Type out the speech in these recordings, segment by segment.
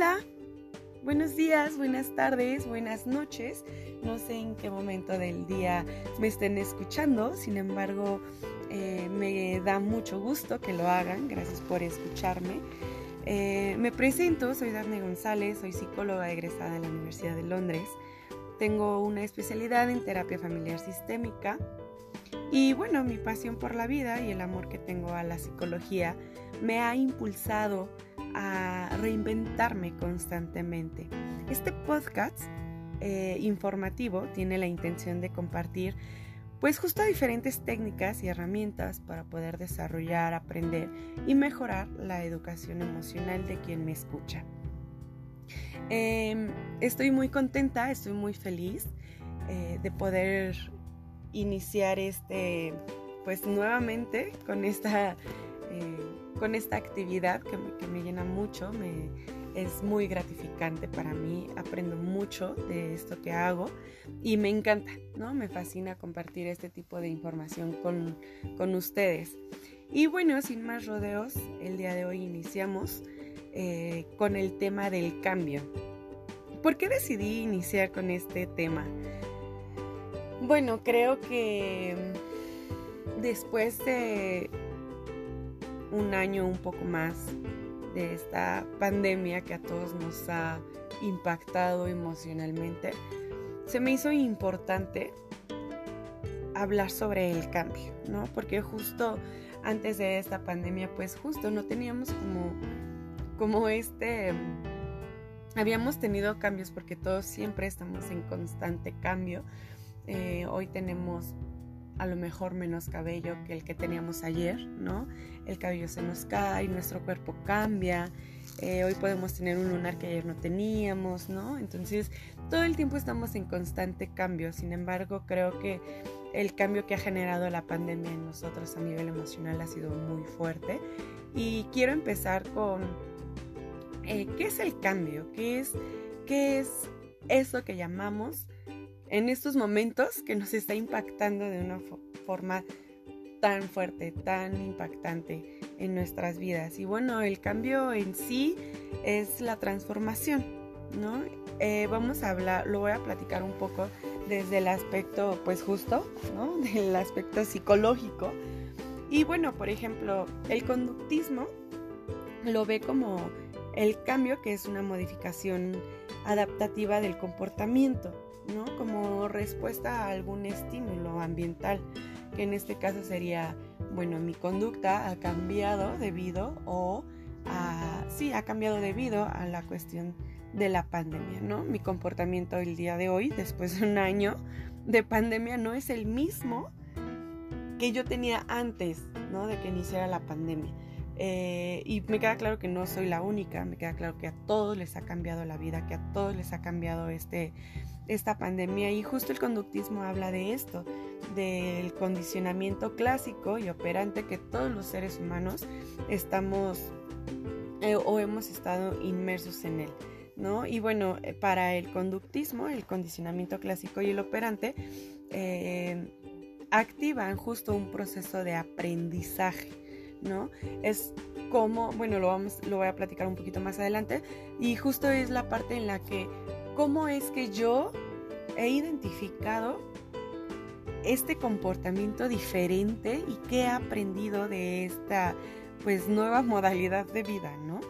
Hola, buenos días, buenas tardes, buenas noches. No sé en qué momento del día me estén escuchando, sin embargo, eh, me da mucho gusto que lo hagan. Gracias por escucharme. Eh, me presento, soy Daphne González, soy psicóloga egresada de la Universidad de Londres. Tengo una especialidad en terapia familiar sistémica. Y bueno, mi pasión por la vida y el amor que tengo a la psicología me ha impulsado reinventarme constantemente. Este podcast eh, informativo tiene la intención de compartir pues justo diferentes técnicas y herramientas para poder desarrollar, aprender y mejorar la educación emocional de quien me escucha. Em, estoy muy contenta, estoy muy feliz eh, de poder iniciar este, pues nuevamente con esta eh, con esta actividad que me, llena mucho, me, es muy gratificante para mí, aprendo mucho de esto que hago y me encanta, ¿no? Me fascina compartir este tipo de información con, con ustedes. Y bueno, sin más rodeos, el día de hoy iniciamos eh, con el tema del cambio. ¿Por qué decidí iniciar con este tema? Bueno, creo que después de un año un poco más de esta pandemia que a todos nos ha impactado emocionalmente, se me hizo importante hablar sobre el cambio, ¿no? Porque justo antes de esta pandemia, pues justo no teníamos como, como este, habíamos tenido cambios porque todos siempre estamos en constante cambio. Eh, hoy tenemos a lo mejor menos cabello que el que teníamos ayer, ¿no? El cabello se nos cae, nuestro cuerpo cambia, eh, hoy podemos tener un lunar que ayer no teníamos, ¿no? Entonces, todo el tiempo estamos en constante cambio, sin embargo, creo que el cambio que ha generado la pandemia en nosotros a nivel emocional ha sido muy fuerte y quiero empezar con eh, qué es el cambio, qué es, qué es eso que llamamos en estos momentos que nos está impactando de una forma tan fuerte, tan impactante en nuestras vidas. Y bueno, el cambio en sí es la transformación, ¿no? Eh, vamos a hablar, lo voy a platicar un poco desde el aspecto, pues justo, ¿no? Del aspecto psicológico. Y bueno, por ejemplo, el conductismo lo ve como el cambio que es una modificación adaptativa del comportamiento. ¿No? Como respuesta a algún estímulo ambiental, que en este caso sería, bueno, mi conducta ha cambiado debido o a, sí, ha cambiado debido a la cuestión de la pandemia, ¿no? Mi comportamiento el día de hoy, después de un año de pandemia, no es el mismo que yo tenía antes, ¿no? De que iniciara la pandemia. Eh, y me queda claro que no soy la única, me queda claro que a todos les ha cambiado la vida, que a todos les ha cambiado este, esta pandemia y justo el conductismo habla de esto, del condicionamiento clásico y operante que todos los seres humanos estamos eh, o hemos estado inmersos en él. ¿No? Y bueno, eh, para el conductismo, el condicionamiento clásico y el operante eh, activan justo un proceso de aprendizaje, ¿no? Es como, bueno, lo, vamos, lo voy a platicar un poquito más adelante, y justo es la parte en la que cómo es que yo he identificado este comportamiento diferente y qué he aprendido de esta pues nueva modalidad de vida, ¿no?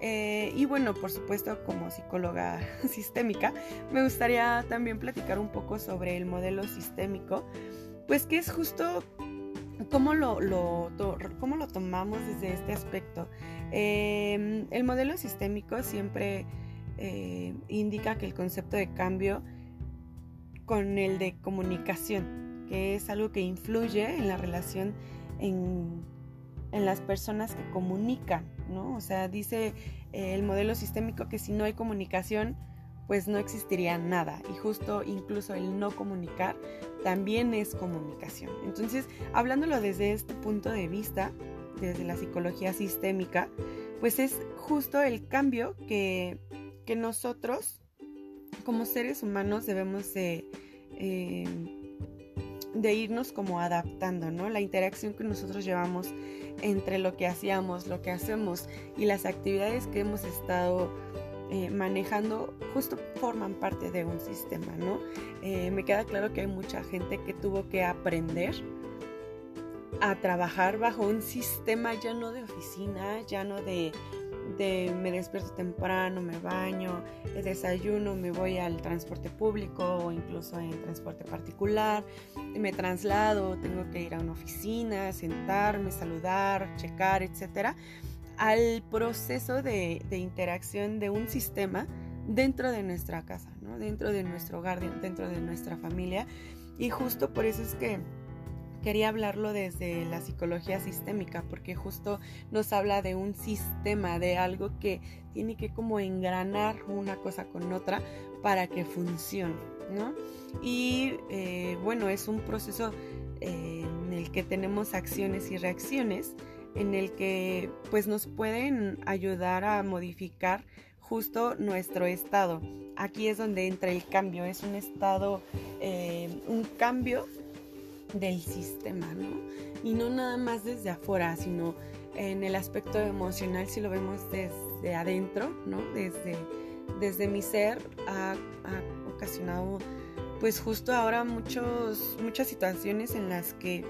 Eh, y bueno, por supuesto, como psicóloga sistémica, me gustaría también platicar un poco sobre el modelo sistémico, pues que es justo cómo lo, cómo lo tomamos desde este aspecto. Eh, el modelo sistémico siempre eh, indica que el concepto de cambio con el de comunicación, que es algo que influye en la relación en, las personas que comunican, ¿no? O sea, dice eh, el modelo sistémico que si no hay comunicación, pues no existiría nada. Y justo incluso el no comunicar también es comunicación. Entonces, hablándolo desde este punto de vista, desde la psicología sistémica, pues es justo el cambio que que nosotros como seres humanos debemos de, eh, de irnos como adaptando, ¿no? La interacción que nosotros llevamos entre lo que hacíamos, lo que hacemos y las actividades que hemos estado eh, manejando justo forman parte de un sistema, ¿no? Eh, me queda claro que hay mucha gente que tuvo que aprender a trabajar bajo un sistema ya no de oficina, ya no de, de me despierto temprano, me baño, desayuno, me voy al transporte público o incluso en transporte particular, me traslado, tengo que ir a una oficina, sentarme, saludar, checar, etcétera al proceso de, interacción de un sistema dentro de nuestra casa, ¿no? dentro de nuestro hogar, dentro de nuestra familia. Y justo por eso es que quería hablarlo desde la psicología sistémica, porque justo nos habla de un sistema, de algo que tiene que como engranar una cosa con otra para que funcione, ¿no? Y eh, bueno, es un proceso eh, en el que tenemos acciones y reacciones en el que pues nos pueden ayudar a modificar justo nuestro estado. Aquí es donde entra el cambio, es un estado, eh, un cambio del sistema, ¿no? Y no nada más desde afuera, sino en el aspecto emocional, si lo vemos desde adentro, ¿no? Desde, desde mi ser ha, ha ocasionado pues justo ahora muchos, muchas situaciones en las que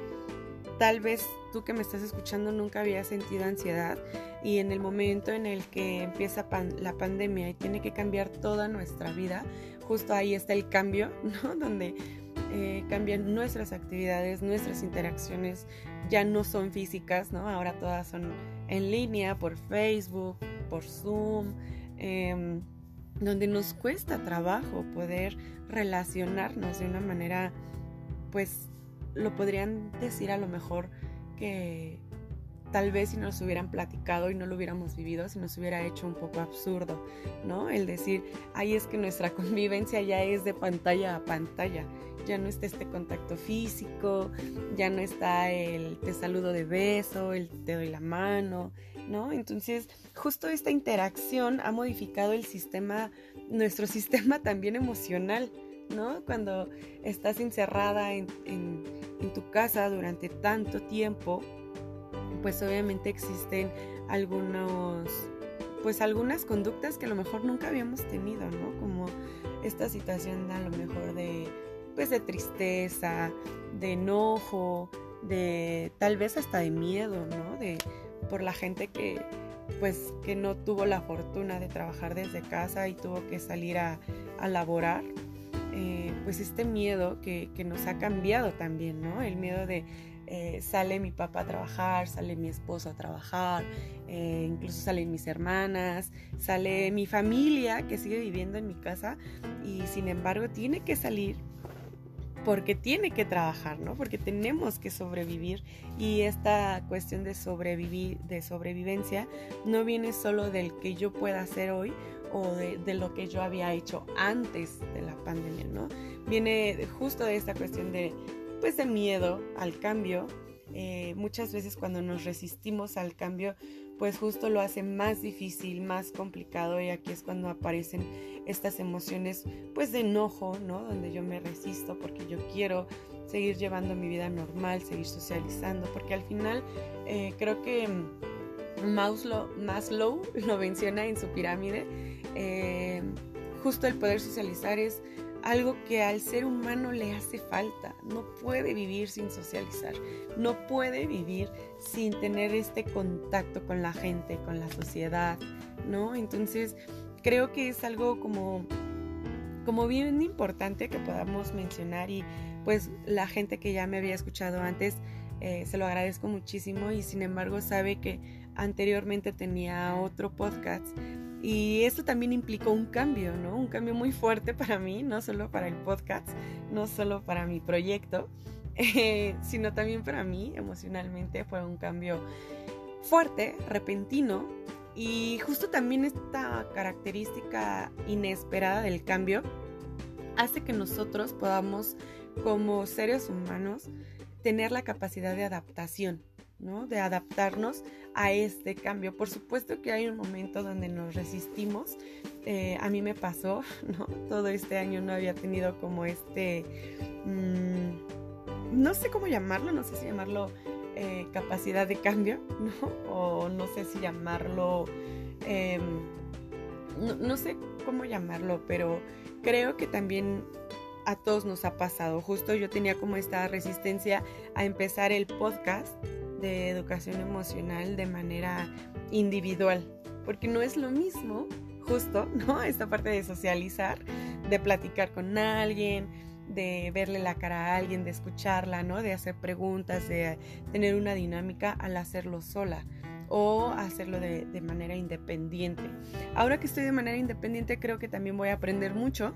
tal vez tú que me estás escuchando nunca había sentido ansiedad y en el momento en el que empieza la pandemia y tiene que cambiar toda nuestra vida, justo ahí está el cambio, ¿no? Donde eh, cambian nuestras actividades, nuestras interacciones, ya no son físicas, ¿no? Ahora todas son en línea, por Facebook, por Zoom, em, donde nos cuesta trabajo poder relacionarnos de una manera, pues lo podrían decir a lo mejor que tal vez si nos hubieran platicado y no lo hubiéramos vivido, se nos hubiera hecho un poco absurdo, ¿no? El decir, ahí es que nuestra convivencia ya es de pantalla a pantalla, ya no está este contacto físico, ya no está el te saludo de beso, el te doy la mano, ¿no? Entonces, justo esta interacción ha modificado el sistema, nuestro sistema también emocional, ¿no? Cuando estás encerrada en, tu casa durante tanto tiempo, pues obviamente existen algunos, pues algunas conductas que a lo mejor nunca habíamos tenido, ¿no? Como esta situación a lo mejor de, pues de tristeza, de enojo, de tal vez hasta de miedo, ¿no? De, por la gente que, pues que no tuvo la fortuna de trabajar desde casa y tuvo que salir a, a laborar, eh, pues este miedo que, nos ha cambiado también, ¿no? El miedo de eh, sale mi papá a trabajar, sale mi esposo a trabajar, eh, incluso salen mis hermanas, sale mi familia que sigue viviendo en mi casa y sin embargo tiene que salir porque tiene que trabajar, ¿no? Porque tenemos que sobrevivir y esta cuestión de sobrevivir, de sobrevivencia, no viene solo del que yo pueda hacer hoy o de, lo que yo había hecho antes de la pandemia, ¿no? Viene justo de esta cuestión de, pues, de miedo al cambio. Eh, muchas veces cuando nos resistimos al cambio, pues justo lo hace más difícil, más complicado y aquí es cuando aparecen estas emociones pues de enojo, ¿no? Donde yo me resisto porque yo quiero seguir llevando mi vida normal, seguir socializando, porque al final eh, creo que Maslow, Maslow lo menciona en su pirámide, eh, justo el poder socializar es algo que al ser humano le hace falta. No puede vivir sin socializar, no puede vivir sin tener este contacto con la gente, con la sociedad, ¿no? Entonces, creo que es algo como, como bien importante que podamos mencionar y pues la gente que ya me había escuchado antes, eh, se lo agradezco muchísimo y sin embargo sabe que anteriormente tenía otro podcast y eso también implicó un cambio, ¿no? Un cambio muy fuerte para mí, no solo para el podcast, no solo para mi proyecto, eh, sino también para mí emocionalmente fue un cambio fuerte, repentino. Y justo también esta característica inesperada del cambio hace que nosotros podamos, como seres humanos, tener la capacidad de adaptación, ¿no? De adaptarnos a este cambio. Por supuesto que hay un momento donde nos resistimos. Eh, a mí me pasó, ¿no? Todo este año no había tenido como este, mm, no sé cómo llamarlo, no sé si llamarlo eh, capacidad de cambio, ¿no? O no sé si llamarlo, em, no, sé cómo llamarlo, pero creo que también a todos nos ha pasado. Justo yo tenía como esta resistencia a empezar el podcast de educación emocional de manera individual, porque no es lo mismo, justo, ¿no? Esta parte de socializar, de platicar con alguien, de verle la cara a alguien, de escucharla, ¿no? De hacer preguntas, de tener una dinámica al hacerlo sola o hacerlo de, de, manera independiente. Ahora que estoy de manera independiente creo que también voy a aprender mucho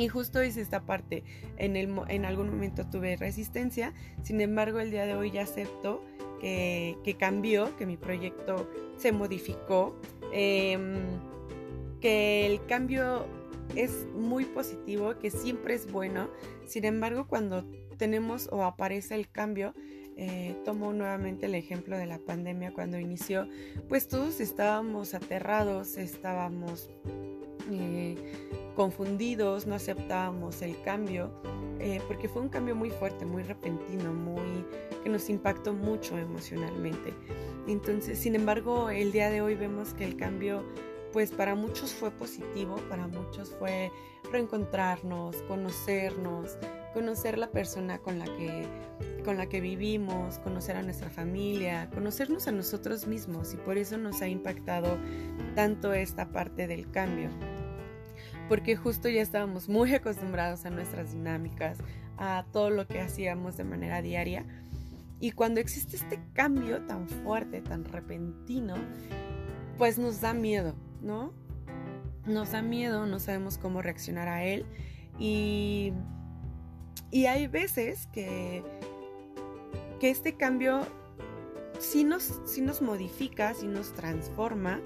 y justo hice esta parte. En, el, en algún momento tuve resistencia, sin embargo el día de hoy ya acepto que, que cambió, que mi proyecto se modificó, em, que el cambio es muy positivo, que siempre es bueno. Sin embargo, cuando tenemos o aparece el cambio, eh, tomo nuevamente el ejemplo de la pandemia cuando inició, pues todos estábamos aterrados, estábamos eh, confundidos, no aceptábamos el cambio, eh, porque fue un cambio muy fuerte, muy repentino, muy que nos impactó mucho emocionalmente. Entonces, sin embargo, el día de hoy vemos que el cambio pues para muchos fue positivo, para muchos fue reencontrarnos, conocernos, conocer la persona con la que con la que vivimos, conocer a nuestra familia, conocernos a nosotros mismos y por eso nos ha impactado tanto esta parte del cambio. Porque justo ya estábamos muy acostumbrados a nuestras dinámicas, a todo lo que hacíamos de manera diaria. Y cuando existe este cambio tan fuerte, tan repentino, pues nos da miedo, ¿no? Nos da miedo, no sabemos cómo reaccionar a él y, y hay veces que, que este cambio sí nos, sí nos modifica, sí nos transforma,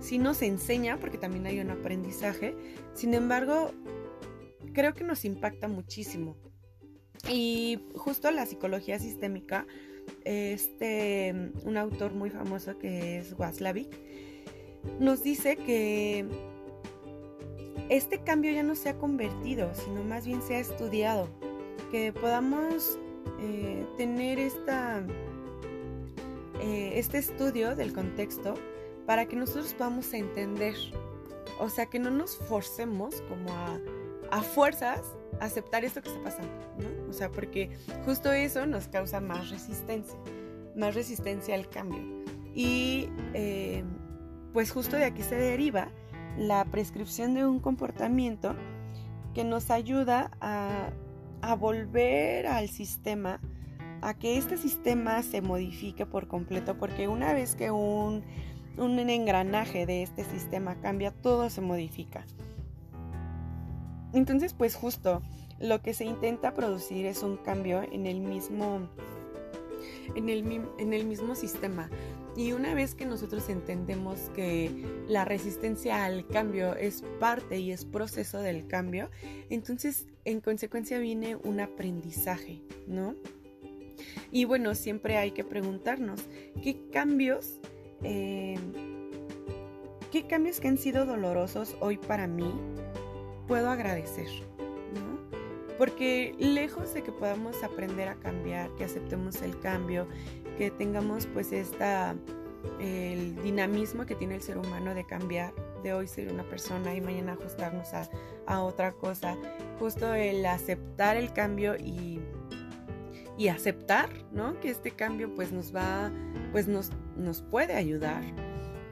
sí nos enseña, porque también hay un aprendizaje, sin embargo, creo que nos impacta muchísimo. Y justo la psicología sistémica, este, un autor muy famoso que es Waslavic, nos dice que este cambio ya no se ha convertido, sino más bien se ha estudiado, que podamos eh, tener esta, eh, este estudio del contexto para que nosotros podamos entender, o sea, que no nos forcemos como a, a fuerzas a aceptar esto que está pasando, ¿no? O sea, porque justo eso nos causa más resistencia, más resistencia al cambio. Y eh, pues justo de aquí se deriva la prescripción de un comportamiento que nos ayuda a, volver al sistema, a que este sistema se modifique por completo, porque una vez que un, un engranaje de este sistema cambia, todo se modifica. Entonces, pues justo lo que se intenta producir es un cambio en el mismo, en el, en el mismo sistema. Y una vez que nosotros entendemos que la resistencia al cambio es parte y es proceso del cambio, entonces en consecuencia viene un aprendizaje, ¿no? Y bueno, siempre hay que preguntarnos, ¿qué cambios, eh, qué cambios que han sido dolorosos hoy para mí puedo agradecer? ¿no? Porque lejos de que podamos aprender a cambiar, que aceptemos el cambio, que tengamos pues esta, el dinamismo que tiene el ser humano de cambiar, de hoy ser una persona y mañana ajustarnos a, a otra cosa. Justo el aceptar el cambio y, y aceptar, ¿no? Que este cambio pues nos va, pues nos, nos puede ayudar.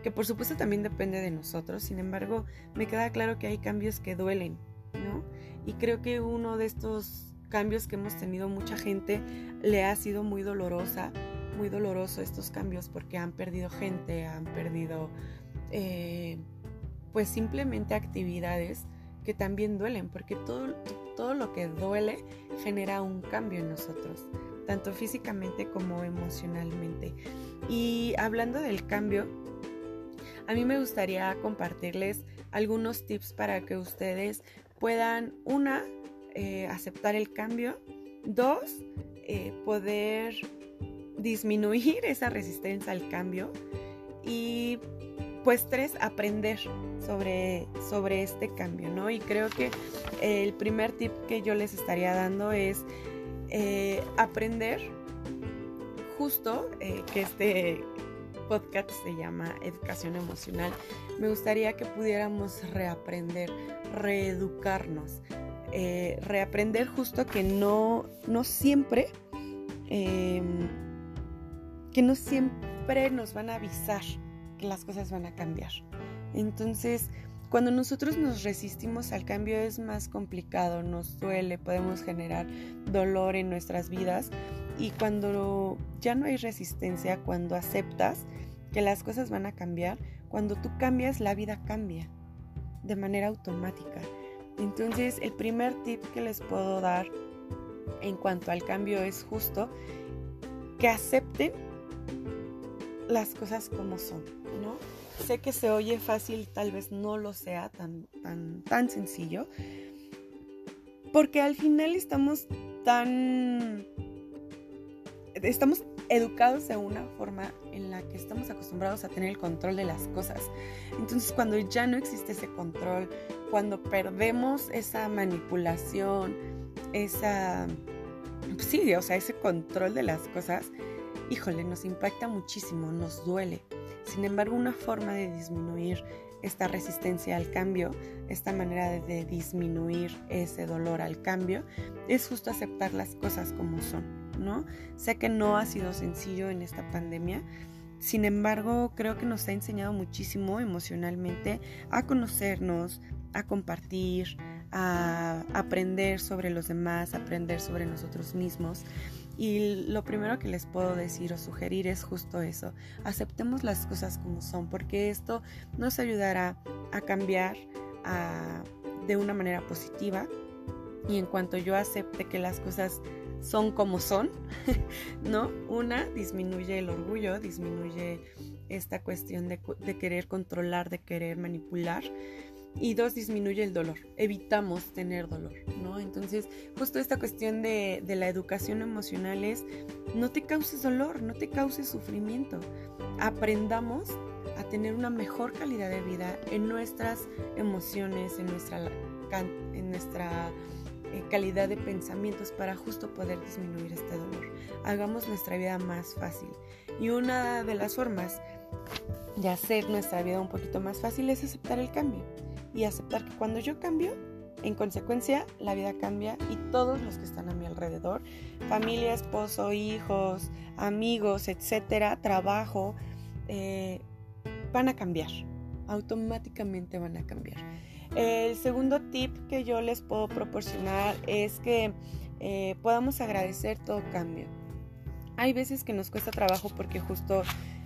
Que por supuesto también depende de nosotros, sin embargo, me queda claro que hay cambios que duelen, ¿no? Y creo que uno de estos cambios que hemos tenido mucha gente le ha sido muy dolorosa muy doloroso estos cambios porque han perdido gente, han perdido eh, pues simplemente actividades que también duelen, porque todo, todo lo que duele genera un cambio en nosotros, tanto físicamente como emocionalmente. Y hablando del cambio, a mí me gustaría compartirles algunos tips para que ustedes puedan, una, eh, aceptar el cambio, dos, eh, poder disminuir esa resistencia al cambio y pues tres, aprender sobre, sobre este cambio, ¿no? Y creo que el primer tip que yo les estaría dando es eh, aprender justo eh, que este podcast se llama Educación Emocional, me gustaría que pudiéramos reaprender, reeducarnos, eh, reaprender justo que no, no siempre, em, que no siempre nos van a avisar las cosas van a cambiar. Entonces, cuando nosotros nos resistimos al cambio es más complicado, nos duele, podemos generar dolor en nuestras vidas y cuando ya no hay resistencia, cuando aceptas que las cosas van a cambiar, cuando tú cambias, la vida cambia de manera automática. Entonces, el primer tip que les puedo dar en cuanto al cambio es justo que acepten las cosas como son, ¿no? Sé que se oye fácil, tal vez no lo sea tan, tan, tan sencillo, porque al final estamos tan... Estamos educados de una forma en la que estamos acostumbrados a tener el control de las cosas. Entonces cuando ya no existe ese control, cuando perdemos esa manipulación, esa... Sí, o sea, ese control de las cosas, híjole, nos impacta muchísimo, nos duele. Sin embargo, una forma de disminuir esta resistencia al cambio, esta manera de, disminuir ese dolor al cambio, es justo aceptar las cosas como son, ¿no? Sé que no ha sido sencillo en esta pandemia, sin embargo, creo que nos ha enseñado muchísimo emocionalmente a conocernos, a compartir, a aprender sobre los demás, aprender sobre nosotros mismos. Y lo primero que les puedo decir o sugerir es justo eso. Aceptemos las cosas como son, porque esto nos ayudará a cambiar de una manera positiva. Y en cuanto yo acepte que las cosas son como son, ¿no? Una, disminuye el orgullo, disminuye esta cuestión de, de querer controlar, de querer manipular y dos, disminuye el dolor, evitamos tener dolor, ¿no? Entonces, justo esta cuestión de, la educación emocional es, no te causes dolor, no te causes sufrimiento, aprendamos a tener una mejor calidad de vida en nuestras emociones, en nuestra, eh, calidad de pensamientos para justo poder disminuir este dolor. Hagamos nuestra vida más fácil. Y una de las formas de hacer nuestra vida un poquito más fácil es aceptar el cambio y aceptar que cuando yo cambio, en consecuencia, la vida cambia y todos los que están a mi alrededor, familia, esposo, hijos, amigos, etcétera, trabajo, eh, van a cambiar. Automáticamente van a cambiar. El segundo tip que yo les puedo proporcionar es que eh, podamos agradecer todo cambio. Hay veces que nos cuesta trabajo porque justo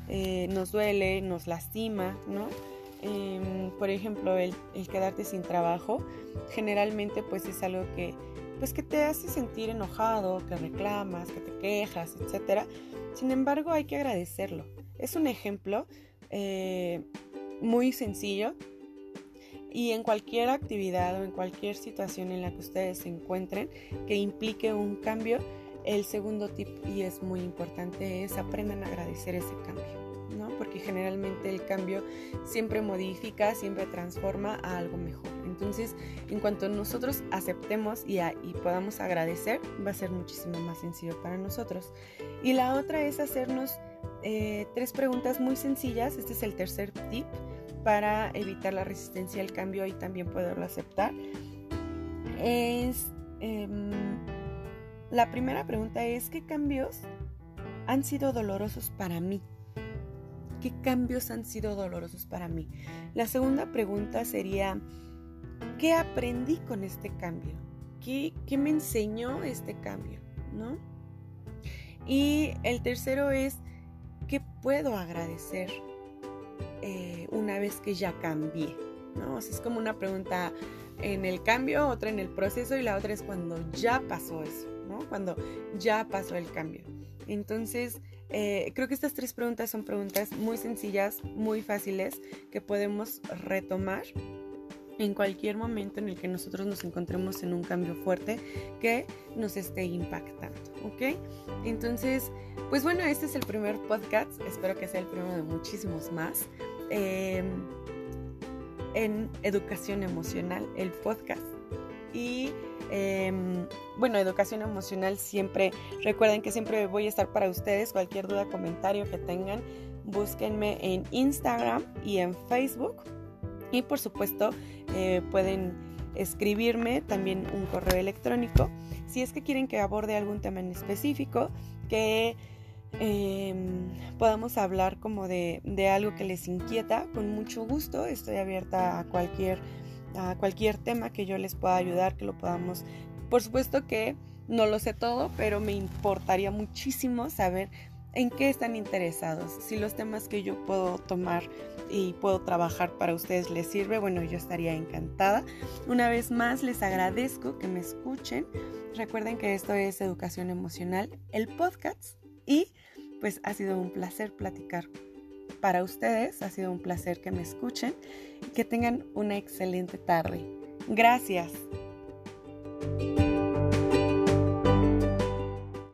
eh, nos duele, nos lastima, ¿no? Em, por ejemplo, el, quedarte sin trabajo, generalmente pues es algo que, pues que te hace sentir enojado, que reclamas, que te quejas, etc. Sin embargo, hay que agradecerlo. Es un ejemplo eh, muy sencillo y en cualquier actividad o en cualquier situación en la que ustedes se encuentren que implique un cambio, el segundo tip, y es muy importante, es aprendan a agradecer ese cambio porque generalmente el cambio siempre modifica, siempre transforma a algo mejor. Entonces, en cuanto nosotros aceptemos y, podamos agradecer, va a ser muchísimo más sencillo para nosotros. Y la otra es hacernos eh, tres preguntas muy sencillas. Este es el tercer tip para evitar la resistencia al cambio y también poderlo aceptar. Es, em, la primera pregunta es, ¿qué cambios han sido dolorosos para mí? ¿Qué cambios han sido dolorosos para mí? La segunda pregunta sería, ¿qué aprendí con este cambio? ¿Qué, me enseñó este cambio? ¿No? Y el tercero es, ¿qué puedo agradecer eh, una vez que ya cambié? ¿No? es como una pregunta en el cambio, otra en el proceso y la otra es cuando ya pasó eso, ¿no? Cuando ya pasó el cambio. Entonces, eh, creo que estas tres preguntas son preguntas muy sencillas, muy fáciles, que podemos retomar en cualquier momento en el que nosotros nos encontremos en un cambio fuerte que nos esté impactando, ¿ok? Entonces, pues bueno, este es el primer podcast, espero que sea el primero de muchísimos más. Em, en educación emocional, el podcast. Y Em, bueno, educación emocional siempre, recuerden que siempre voy a estar para ustedes, cualquier duda, comentario que tengan, búsquenme en Instagram y en Facebook. Y por supuesto eh, pueden escribirme también un correo electrónico si es que quieren que aborde algún tema en específico, que em, podamos hablar como de, de, algo que les inquieta, con mucho gusto estoy abierta a cualquier, a cualquier tema que yo les pueda ayudar, que lo podamos, por supuesto que no lo sé todo, pero me importaría muchísimo saber en qué están interesados. Si los temas que yo puedo tomar y puedo trabajar para ustedes les sirve, bueno, yo estaría encantada. Una vez más, les agradezco que me escuchen. Recuerden que esto es Educación Emocional, el podcast, y pues ha sido un placer platicar para ustedes. Ha sido un placer que me escuchen y que tengan una excelente tarde. Gracias.